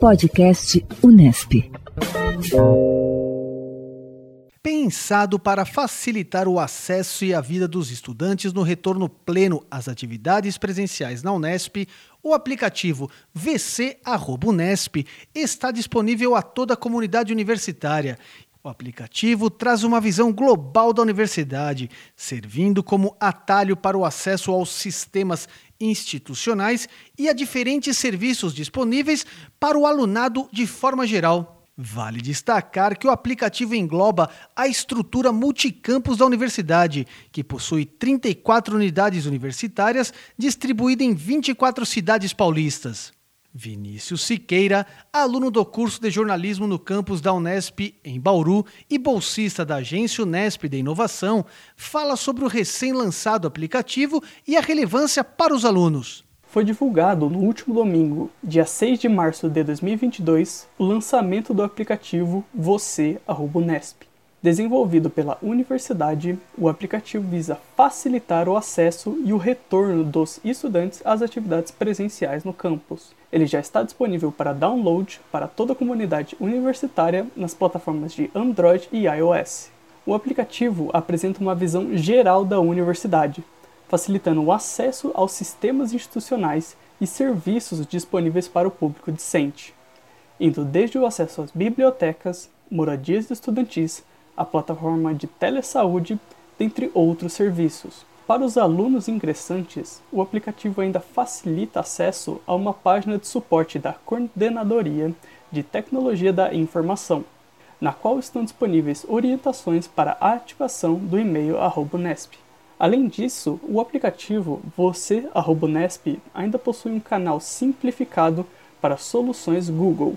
Podcast Unesp. Pensado para facilitar o acesso e a vida dos estudantes no retorno pleno às atividades presenciais na Unesp, o aplicativo VC Unesp está disponível a toda a comunidade universitária o aplicativo traz uma visão global da universidade, servindo como atalho para o acesso aos sistemas institucionais e a diferentes serviços disponíveis para o alunado de forma geral. Vale destacar que o aplicativo engloba a estrutura multicampus da universidade, que possui 34 unidades universitárias distribuídas em 24 cidades paulistas. Vinícius Siqueira, aluno do curso de jornalismo no campus da Unesp em Bauru e bolsista da agência Unesp de Inovação, fala sobre o recém-lançado aplicativo e a relevância para os alunos. Foi divulgado no último domingo, dia 6 de março de 2022, o lançamento do aplicativo Você Unesp. Desenvolvido pela universidade, o aplicativo visa facilitar o acesso e o retorno dos estudantes às atividades presenciais no campus. Ele já está disponível para download para toda a comunidade universitária nas plataformas de Android e iOS. O aplicativo apresenta uma visão geral da universidade, facilitando o acesso aos sistemas institucionais e serviços disponíveis para o público discente, indo desde o acesso às bibliotecas, moradias estudantis, a plataforma de telesaúde, dentre outros serviços. Para os alunos ingressantes, o aplicativo ainda facilita acesso a uma página de suporte da Coordenadoria de Tecnologia da Informação, na qual estão disponíveis orientações para a ativação do e-mail Nesp. Além disso, o aplicativo Você Nesp ainda possui um canal simplificado para soluções Google,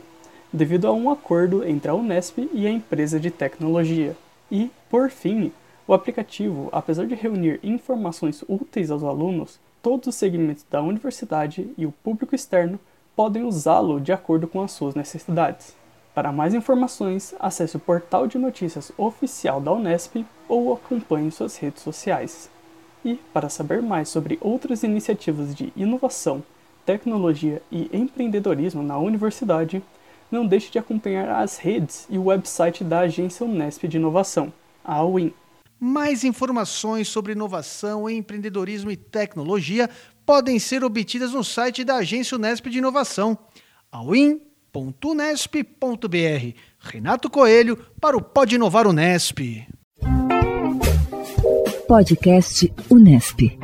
devido a um acordo entre a Unesp e a empresa de tecnologia. E, por fim, o aplicativo, apesar de reunir informações úteis aos alunos, todos os segmentos da universidade e o público externo podem usá-lo de acordo com as suas necessidades. Para mais informações, acesse o portal de notícias oficial da Unesp ou acompanhe suas redes sociais. E, para saber mais sobre outras iniciativas de inovação, tecnologia e empreendedorismo na universidade, não deixe de acompanhar as redes e o website da Agência Unesp de Inovação, a UIN. Mais informações sobre inovação, empreendedorismo e tecnologia podem ser obtidas no site da Agência Unesp de Inovação, auin.unesp.br. Renato Coelho para o Pode Inovar Unesp. Podcast Unesp.